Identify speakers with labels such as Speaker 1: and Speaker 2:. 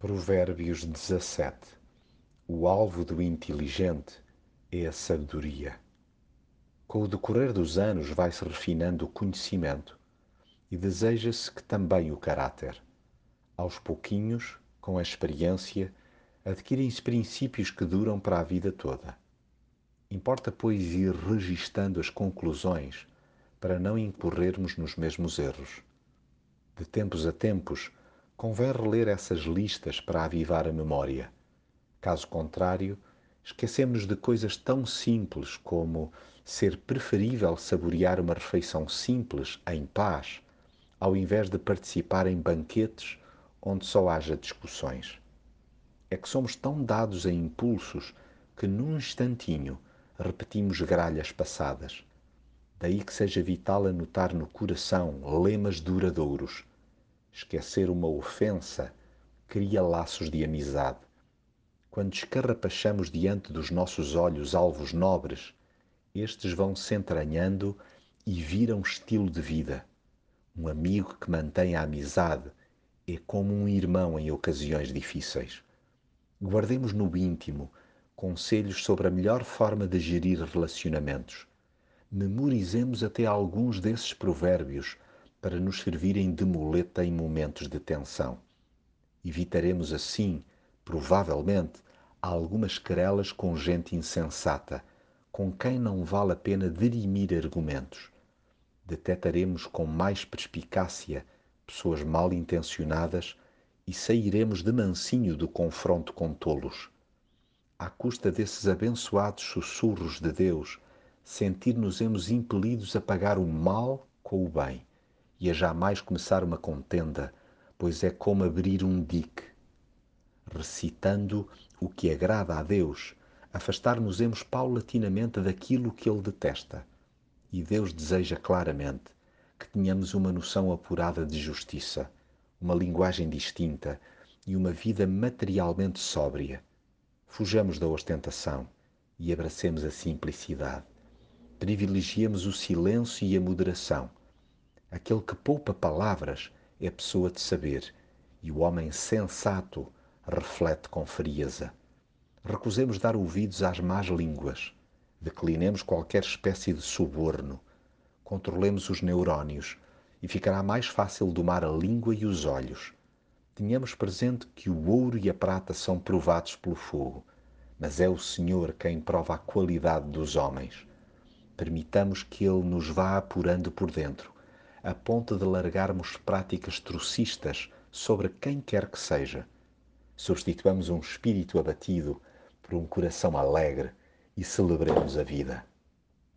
Speaker 1: Provérbios 17 O alvo do inteligente é a sabedoria. Com o decorrer dos anos vai-se refinando o conhecimento e deseja-se que também o caráter. Aos pouquinhos, com a experiência, adquirem-se princípios que duram para a vida toda. Importa, pois, ir registando as conclusões para não incorrermos nos mesmos erros. De tempos a tempos, convém reler essas listas para avivar a memória. Caso contrário, esquecemos de coisas tão simples como ser preferível saborear uma refeição simples, em paz, ao invés de participar em banquetes onde só haja discussões. É que somos tão dados a impulsos que num instantinho repetimos gralhas passadas. Daí que seja vital anotar no coração lemas duradouros Esquecer uma ofensa cria laços de amizade. Quando escarrapachamos diante dos nossos olhos alvos nobres, estes vão se entranhando e viram estilo de vida. Um amigo que mantém a amizade é como um irmão em ocasiões difíceis. Guardemos no íntimo conselhos sobre a melhor forma de gerir relacionamentos. Memorizemos até alguns desses provérbios para nos servirem de muleta em momentos de tensão. Evitaremos assim, provavelmente, algumas querelas com gente insensata, com quem não vale a pena dirimir argumentos. Detetaremos com mais perspicácia pessoas mal intencionadas e sairemos de mansinho do confronto com tolos. À custa desses abençoados sussurros de Deus, sentir-nos-emos impelidos a pagar o mal com o bem e a jamais começar uma contenda, pois é como abrir um dique. Recitando o que agrada a Deus, afastar-nos-emos paulatinamente daquilo que Ele detesta. E Deus deseja claramente que tenhamos uma noção apurada de justiça, uma linguagem distinta e uma vida materialmente sóbria. Fujamos da ostentação e abracemos a simplicidade. Privilegiemos o silêncio e a moderação Aquele que poupa palavras é pessoa de saber, e o homem sensato reflete com frieza. Recusemos dar ouvidos às más línguas, declinemos qualquer espécie de suborno, controlemos os neurónios e ficará mais fácil domar a língua e os olhos. Tenhamos presente que o ouro e a prata são provados pelo fogo, mas é o Senhor quem prova a qualidade dos homens. Permitamos que Ele nos vá apurando por dentro a ponto de largarmos práticas trucistas sobre quem quer que seja. Substituamos um espírito abatido por um coração alegre e celebremos a vida.